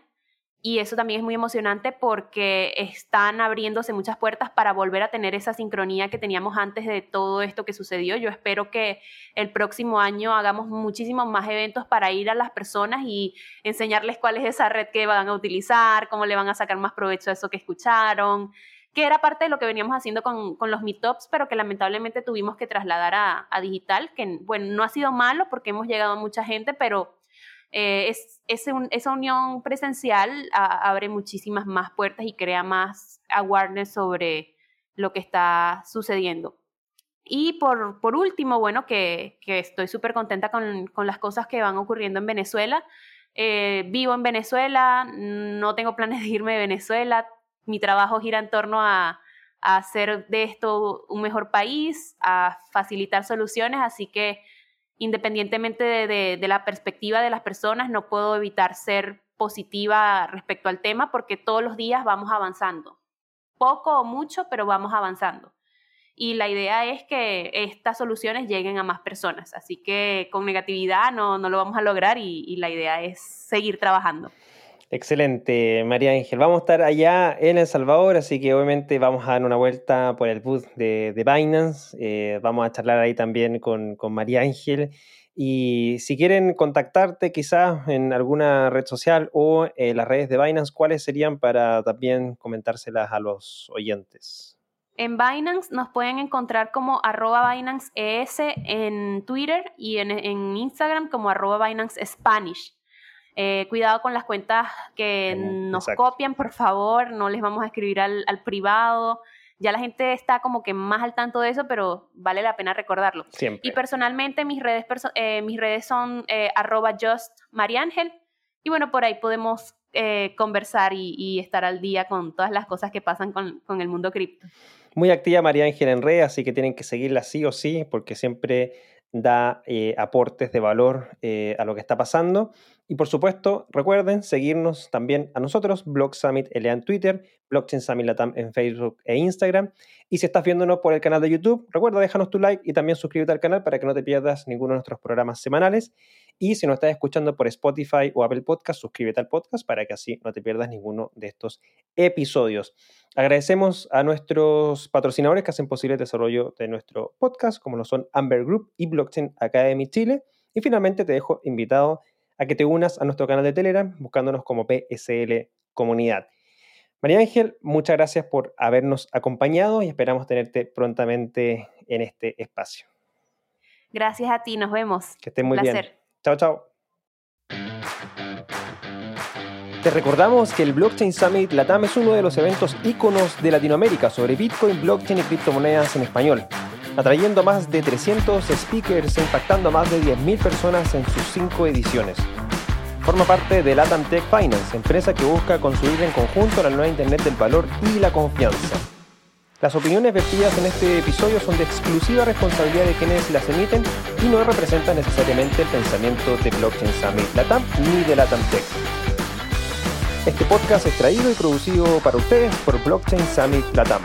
Y eso también es muy emocionante porque están abriéndose muchas puertas para volver a tener esa sincronía que teníamos antes de todo esto que sucedió. Yo espero que el próximo año hagamos muchísimos más eventos para ir a las personas y enseñarles cuál es esa red que van a utilizar, cómo le van a sacar más provecho a eso que escucharon, que era parte de lo que veníamos haciendo con, con los meetups, pero que lamentablemente tuvimos que trasladar a, a, digital, que bueno, no ha sido malo porque hemos llegado a mucha gente, pero eh, es, es esa unión presencial abre muchísimas más puertas y crea más awareness sobre lo que está sucediendo. Y por, por último, bueno, que, que estoy súper contenta con, con, las cosas que van ocurriendo en Venezuela. Eh, vivo en Venezuela, no tengo planes de irme de Venezuela, mi trabajo gira en torno a, hacer de esto un mejor país, a facilitar soluciones, así que independientemente de, la perspectiva de las personas, no puedo evitar ser positiva respecto al tema porque todos los días vamos avanzando, poco o mucho, pero vamos avanzando. Y la idea es que estas soluciones lleguen a más personas, así que con negatividad no, no lo vamos a lograr y la idea es seguir trabajando. Excelente, María Ángel. Vamos a estar allá en El Salvador, así que obviamente vamos a dar una vuelta por el booth de, de Binance. Eh, vamos a charlar ahí también con, con, María Ángel. Y si quieren contactarte quizás en alguna red social o en las redes de Binance, ¿cuáles serían para también comentárselas a los oyentes? En Binance nos pueden encontrar como arroba Binance ES en Twitter y en, en Instagram como arroba Binance Spanish. Eh, cuidado con las cuentas que nos copian, por favor, no les vamos a escribir al, al, privado. Ya la gente está como que más al tanto de eso, pero vale la pena recordarlo. Siempre. Y personalmente mis redes, eh, mis redes son eh, arroba justmariangel. Y bueno, por ahí podemos eh, conversar y, y, estar al día con todas las cosas que pasan con, con el mundo cripto. Muy activa María Ángel en redes, así que tienen que seguirla sí o sí, porque siempre da eh, aportes de valor eh, a lo que está pasando. Y por supuesto, recuerden seguirnos también a nosotros, Blog Summit LA en Twitter, Blockchain Summit Latam en Facebook e Instagram. Y si estás viéndonos por el canal de YouTube, recuerda déjanos tu like y también suscríbete al canal para que no te pierdas ninguno de nuestros programas semanales. Y si nos estás escuchando por Spotify o Apple Podcast, suscríbete al podcast para que así no te pierdas ninguno de estos episodios. Agradecemos a nuestros patrocinadores que hacen posible el desarrollo de nuestro podcast, como lo son Amber Group y Blockchain Academy Chile. Y finalmente te dejo invitado que te unas a nuestro canal de Telegram buscándonos como PSL Comunidad. María Ángel, muchas gracias por habernos acompañado y esperamos tenerte prontamente en este espacio. Gracias a ti, nos vemos. Que estés muy bien. Chao, chao. Te recordamos que el Blockchain Summit Latam es uno de los eventos íconos de Latinoamérica sobre Bitcoin, blockchain y criptomonedas en español, atrayendo más de 300 speakers e impactando a más de 10.000 personas en sus cinco ediciones. Forma parte de Latam Tech Finance, empresa que busca construir en conjunto la nueva Internet del valor y la confianza. Las opiniones vertidas en este episodio son de exclusiva responsabilidad de quienes las emiten y no representan necesariamente el pensamiento de Blockchain Summit Latam ni de Latam Tech. Este podcast es traído y producido para ustedes por Blockchain Summit Latam.